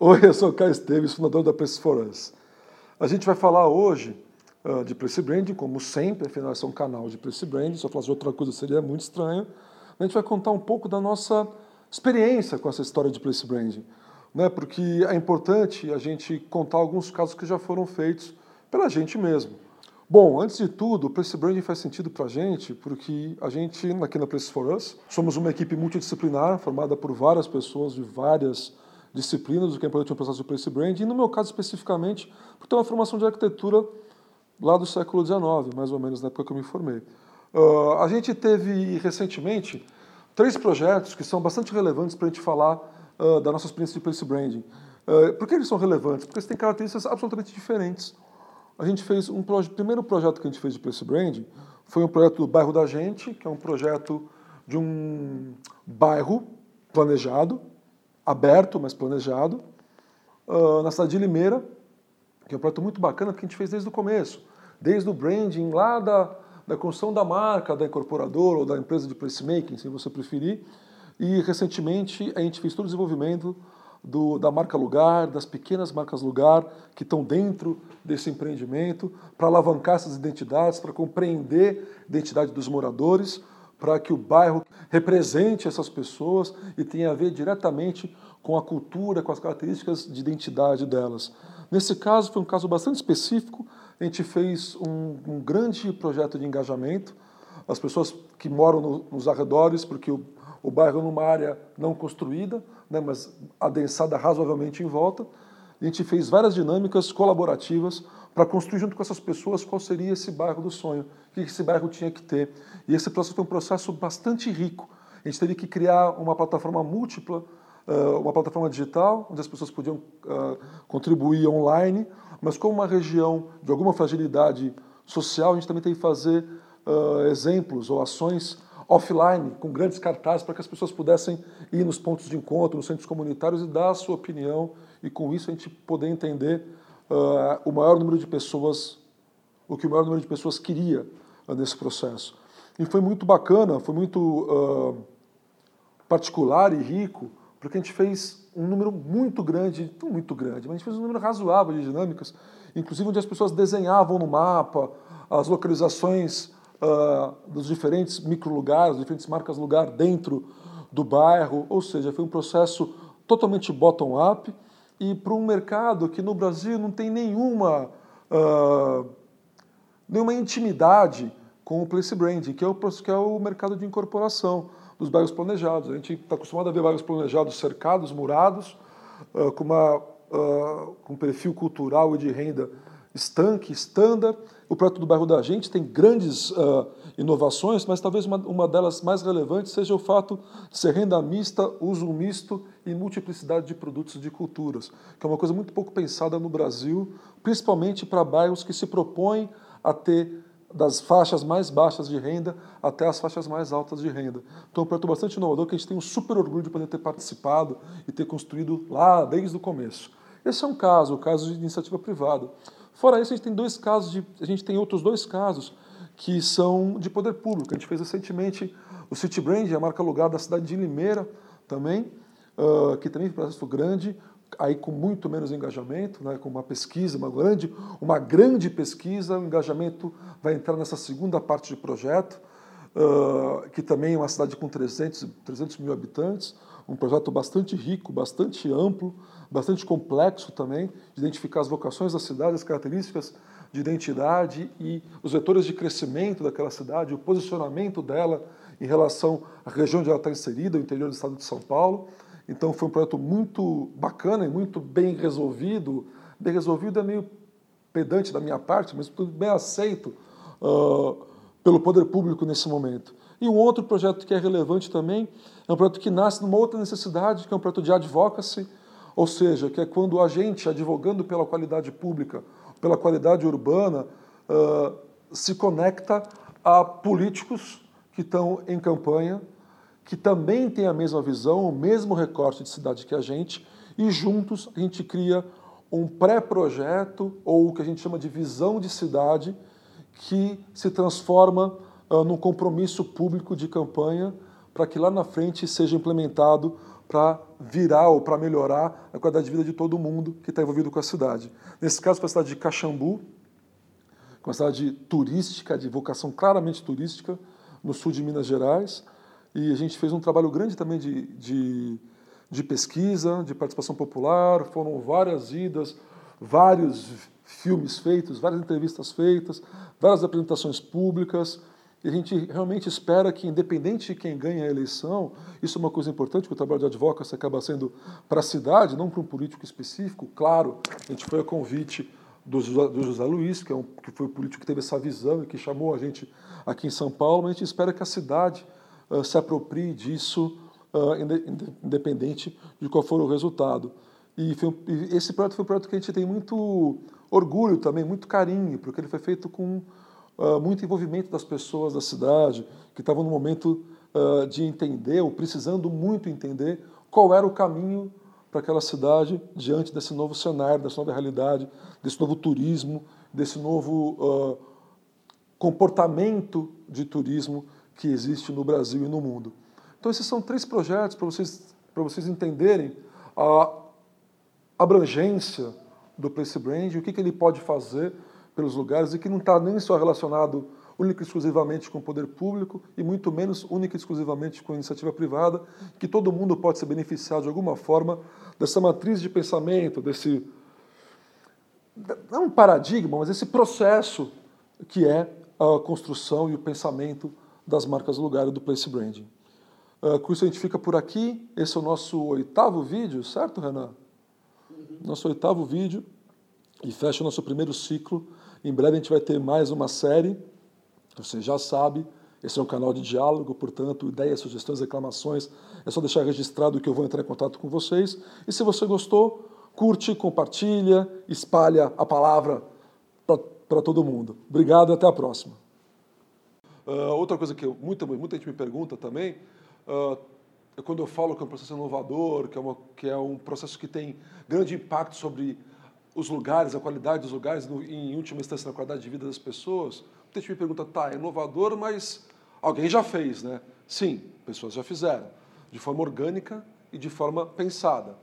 Oi, eu sou o Caio Esteves, fundador da Place for Us. A gente vai falar hoje uh, de Place Branding, como sempre, afinal esse é um canal de Place Branding, se eu falasse outra coisa seria muito estranho. A gente vai contar um pouco da nossa experiência com essa história de Place Branding, né? porque é importante a gente contar alguns casos que já foram feitos pela gente mesmo. Bom, antes de tudo, o Place Branding faz sentido para a gente, porque a gente, aqui na Place for Us, somos uma equipe multidisciplinar, formada por várias pessoas de várias disciplinas do que é importante no processo de Place Branding, e no meu caso especificamente, por ter uma formação de arquitetura lá do século XIX, mais ou menos na época que eu me formei. Uh, a gente teve recentemente três projetos que são bastante relevantes para a gente falar uh, da nossa experiência de Place Branding. Uh, por que eles são relevantes? Porque eles têm características absolutamente diferentes a gente fez um projeto, o primeiro projeto que a gente fez de Place Branding foi um projeto do bairro da gente, que é um projeto de um bairro planejado, aberto, mas planejado, uh, na cidade de Limeira, que é um projeto muito bacana que a gente fez desde o começo, desde o branding lá da, da construção da marca, da incorporadora ou da empresa de placemaking, se você preferir, e recentemente a gente fez todo o desenvolvimento do, da marca lugar, das pequenas marcas lugar que estão dentro desse empreendimento, para alavancar essas identidades, para compreender a identidade dos moradores, para que o bairro represente essas pessoas e tenha a ver diretamente com a cultura, com as características de identidade delas. Nesse caso, foi um caso bastante específico, a gente fez um, um grande projeto de engajamento, as pessoas que moram no, nos arredores, porque o, o bairro é numa área não construída, né, mas adensada razoavelmente em volta. A gente fez várias dinâmicas colaborativas para construir junto com essas pessoas qual seria esse bairro do sonho, o que esse bairro tinha que ter. E esse processo foi um processo bastante rico. A gente teve que criar uma plataforma múltipla, uma plataforma digital, onde as pessoas podiam contribuir online, mas com uma região de alguma fragilidade social, a gente também tem que fazer exemplos ou ações offline, com grandes cartazes, para que as pessoas pudessem ir nos pontos de encontro, nos centros comunitários e dar a sua opinião, e com isso a gente poder entender uh, o maior número de pessoas, o que o maior número de pessoas queria uh, nesse processo. E foi muito bacana, foi muito uh, particular e rico, porque a gente fez um número muito grande, não muito grande, mas a gente fez um número razoável de dinâmicas, inclusive onde as pessoas desenhavam no mapa as localizações uh, dos diferentes microlugares, diferentes marcas lugar dentro do bairro, ou seja, foi um processo totalmente bottom-up e para um mercado que no Brasil não tem nenhuma, uh, nenhuma intimidade com o place branding, que é o, que é o mercado de incorporação dos bairros planejados. A gente está acostumado a ver bairros planejados cercados, murados, uh, com, uma, uh, com um perfil cultural e de renda estanque, estándar, o projeto do bairro da gente tem grandes uh, inovações, mas talvez uma, uma, delas mais relevantes seja o fato de ser renda mista, uso misto e multiplicidade de produtos e de culturas, que é uma coisa muito pouco pensada no Brasil, principalmente para bairros que se propõem a ter das faixas mais baixas de renda até as faixas mais altas de renda. Então, é um projeto bastante inovador que a gente tem um super orgulho de poder ter participado e ter construído lá desde o começo. Esse é um caso, o caso de iniciativa privada. Fora isso, a gente tem dois casos de, a gente tem outros dois casos que são de poder público. A gente fez recentemente o City Brand, a marca lugar da cidade de Limeira também, uh, que também foi um processo grande, aí com muito menos engajamento, né, com uma pesquisa, uma grande, uma grande pesquisa, o engajamento vai entrar nessa segunda parte de projeto, que também é uma cidade com 300, 300 mil habitantes, um projeto bastante rico, bastante amplo, bastante complexo também, de identificar as vocações da cidade, as características de identidade e os vetores de crescimento daquela cidade, o posicionamento dela em relação à região onde ela está inserida, o interior do estado de São Paulo. Então foi um projeto muito bacana e muito bem resolvido. Bem resolvido é meio pedante da minha parte, mas tudo bem aceito uh, pelo poder público nesse momento. E um outro projeto que é relevante também é um projeto que nasce numa outra necessidade, que é um projeto de advocacy, ou seja, que é quando a gente, advogando pela qualidade pública, pela qualidade urbana, uh, se conecta a políticos que estão em campanha, que também têm a mesma visão, o mesmo recorte de cidade que a gente, e juntos a gente cria um pré-projeto, ou o que a gente chama de visão de cidade, que se transforma uh, num compromisso público de campanha para que lá na frente seja implementado para virar ou para melhorar a qualidade de vida de todo mundo que está envolvido com a cidade. Nesse caso, para a cidade de Caxambu, uma cidade turística, de vocação claramente turística, no sul de Minas Gerais, e a gente fez um trabalho grande também de, de, de pesquisa, de participação popular, foram várias idas, vários filmes feitos, várias entrevistas feitas, várias apresentações públicas, e a gente realmente espera que, independente de quem ganha a eleição, isso é uma coisa importante, que o trabalho de advocacy acaba sendo para a cidade, não para um político específico. Claro, a gente foi a convite do José, do José Luiz, que, é um, que foi o político que teve essa visão e que chamou a gente aqui em São Paulo, mas a gente espera que a cidade uh, se aproprie disso, uh, independente de qual for o resultado. E, foi, e esse projeto foi um projeto que a gente tem muito orgulho também, muito carinho, porque ele foi feito com uh, muito envolvimento das pessoas da cidade, que estavam no momento uh, de entender, ou precisando muito entender, qual era o caminho para aquela cidade diante desse novo cenário, dessa nova realidade, desse novo turismo, desse novo uh, comportamento de turismo que existe no Brasil e no mundo. Então, esses são três projetos para vocês, vocês entenderem a abrangência do Place Brand, o que, que ele pode fazer pelos lugares e que não está nem só relacionado única e exclusivamente com o poder público e muito menos única e exclusivamente com a iniciativa privada, que todo mundo pode se beneficiar de alguma forma dessa matriz de pensamento, desse não um paradigma, mas esse processo que é a construção e o pensamento das marcas lugares do place branding. Uh, com isso a gente fica por aqui. Esse é o nosso oitavo vídeo, certo, Renan? Nosso oitavo vídeo e fecha o nosso primeiro ciclo em breve a gente vai ter mais uma série, você já sabe, esse é um canal de diálogo, portanto, ideias, sugestões, reclamações, é só deixar registrado que eu vou entrar em contato com vocês. E se você gostou, curte, compartilha, espalha a palavra para todo mundo. Obrigado e até a próxima. Uh, outra coisa que eu, muita, muita gente me pergunta também, uh, é quando eu falo que é um processo inovador, que é, uma, que é um processo que tem grande impacto sobre os lugares, a qualidade dos lugares, no, em última instância, na qualidade de vida das pessoas. Muita gente me pergunta, tá, é inovador, mas alguém já fez, né? Sim, pessoas já fizeram, de forma orgânica e de forma pensada.